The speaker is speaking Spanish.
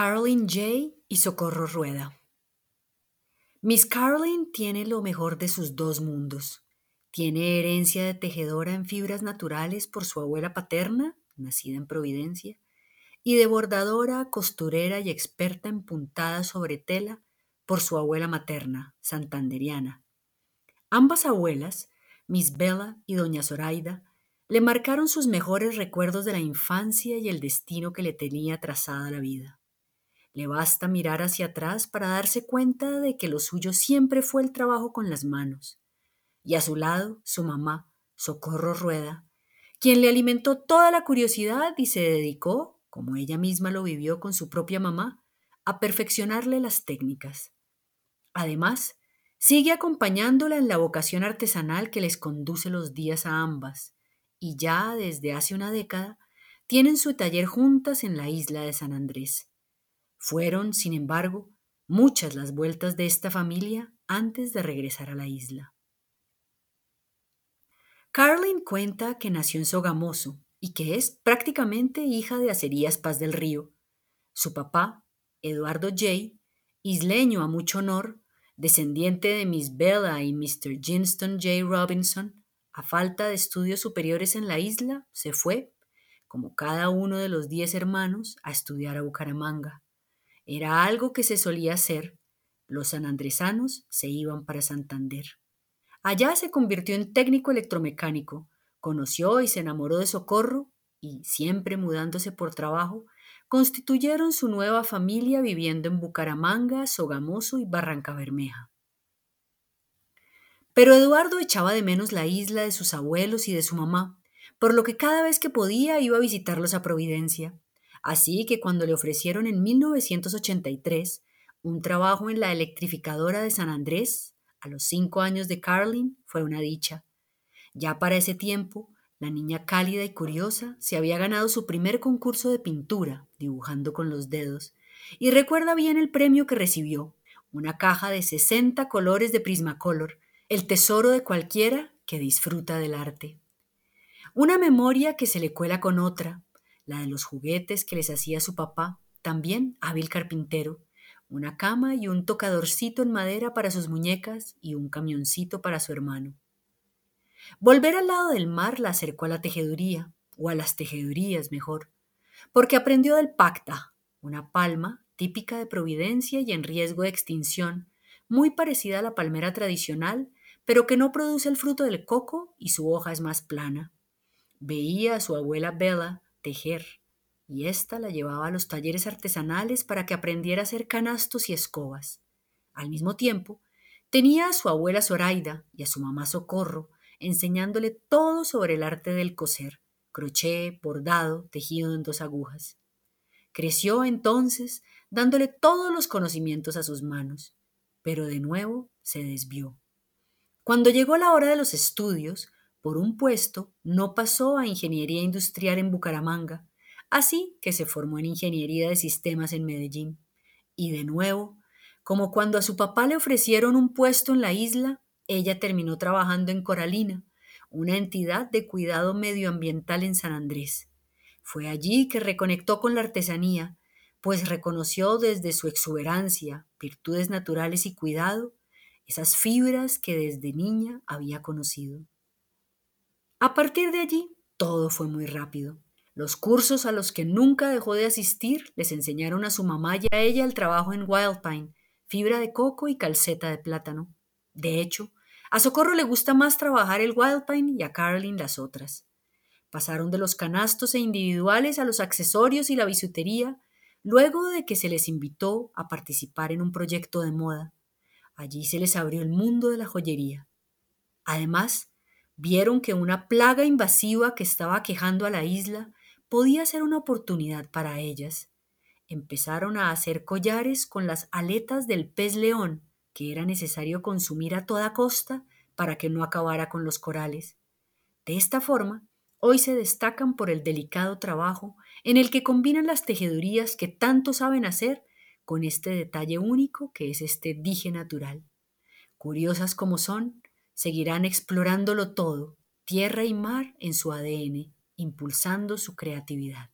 Caroline J. y Socorro Rueda. Miss Caroline tiene lo mejor de sus dos mundos. Tiene herencia de tejedora en fibras naturales por su abuela paterna, nacida en Providencia, y de bordadora, costurera y experta en puntadas sobre tela por su abuela materna, santanderiana. Ambas abuelas, Miss Bella y Doña Zoraida, le marcaron sus mejores recuerdos de la infancia y el destino que le tenía trazada la vida. Le basta mirar hacia atrás para darse cuenta de que lo suyo siempre fue el trabajo con las manos. Y a su lado, su mamá, Socorro Rueda, quien le alimentó toda la curiosidad y se dedicó, como ella misma lo vivió con su propia mamá, a perfeccionarle las técnicas. Además, sigue acompañándola en la vocación artesanal que les conduce los días a ambas, y ya desde hace una década tienen su taller juntas en la isla de San Andrés. Fueron, sin embargo, muchas las vueltas de esta familia antes de regresar a la isla. Caroline cuenta que nació en Sogamoso y que es prácticamente hija de Acerías Paz del Río. Su papá, Eduardo J., isleño a mucho honor, descendiente de Miss Bella y Mr. Jinston J. Robinson, a falta de estudios superiores en la isla, se fue, como cada uno de los diez hermanos, a estudiar a Bucaramanga. Era algo que se solía hacer. Los sanandresanos se iban para Santander. Allá se convirtió en técnico electromecánico, conoció y se enamoró de Socorro y, siempre mudándose por trabajo, constituyeron su nueva familia viviendo en Bucaramanga, Sogamoso y Barranca Bermeja. Pero Eduardo echaba de menos la isla de sus abuelos y de su mamá, por lo que cada vez que podía iba a visitarlos a Providencia. Así que cuando le ofrecieron en 1983 un trabajo en la electrificadora de San Andrés, a los cinco años de Carlin, fue una dicha. Ya para ese tiempo, la niña cálida y curiosa se había ganado su primer concurso de pintura, dibujando con los dedos, y recuerda bien el premio que recibió, una caja de 60 colores de Prismacolor, el tesoro de cualquiera que disfruta del arte. Una memoria que se le cuela con otra, la de los juguetes que les hacía su papá, también hábil carpintero, una cama y un tocadorcito en madera para sus muñecas y un camioncito para su hermano. Volver al lado del mar la acercó a la tejeduría, o a las tejedurías mejor, porque aprendió del pacta, una palma típica de Providencia y en riesgo de extinción, muy parecida a la palmera tradicional, pero que no produce el fruto del coco y su hoja es más plana. Veía a su abuela Bella tejer, y ésta la llevaba a los talleres artesanales para que aprendiera a hacer canastos y escobas. Al mismo tiempo, tenía a su abuela Zoraida y a su mamá Socorro, enseñándole todo sobre el arte del coser, crochet, bordado, tejido en dos agujas. Creció entonces dándole todos los conocimientos a sus manos, pero de nuevo se desvió. Cuando llegó la hora de los estudios, por un puesto, no pasó a ingeniería industrial en Bucaramanga, así que se formó en ingeniería de sistemas en Medellín. Y de nuevo, como cuando a su papá le ofrecieron un puesto en la isla, ella terminó trabajando en Coralina, una entidad de cuidado medioambiental en San Andrés. Fue allí que reconectó con la artesanía, pues reconoció desde su exuberancia, virtudes naturales y cuidado, esas fibras que desde niña había conocido. A partir de allí, todo fue muy rápido. Los cursos a los que nunca dejó de asistir les enseñaron a su mamá y a ella el trabajo en Wildpine, fibra de coco y calceta de plátano. De hecho, a Socorro le gusta más trabajar el Wildpine y a Caroline las otras. Pasaron de los canastos e individuales a los accesorios y la bisutería, luego de que se les invitó a participar en un proyecto de moda. Allí se les abrió el mundo de la joyería. Además, vieron que una plaga invasiva que estaba quejando a la isla podía ser una oportunidad para ellas. Empezaron a hacer collares con las aletas del pez león que era necesario consumir a toda costa para que no acabara con los corales. De esta forma, hoy se destacan por el delicado trabajo en el que combinan las tejedurías que tanto saben hacer con este detalle único que es este dije natural. Curiosas como son, seguirán explorándolo todo, tierra y mar en su ADN, impulsando su creatividad.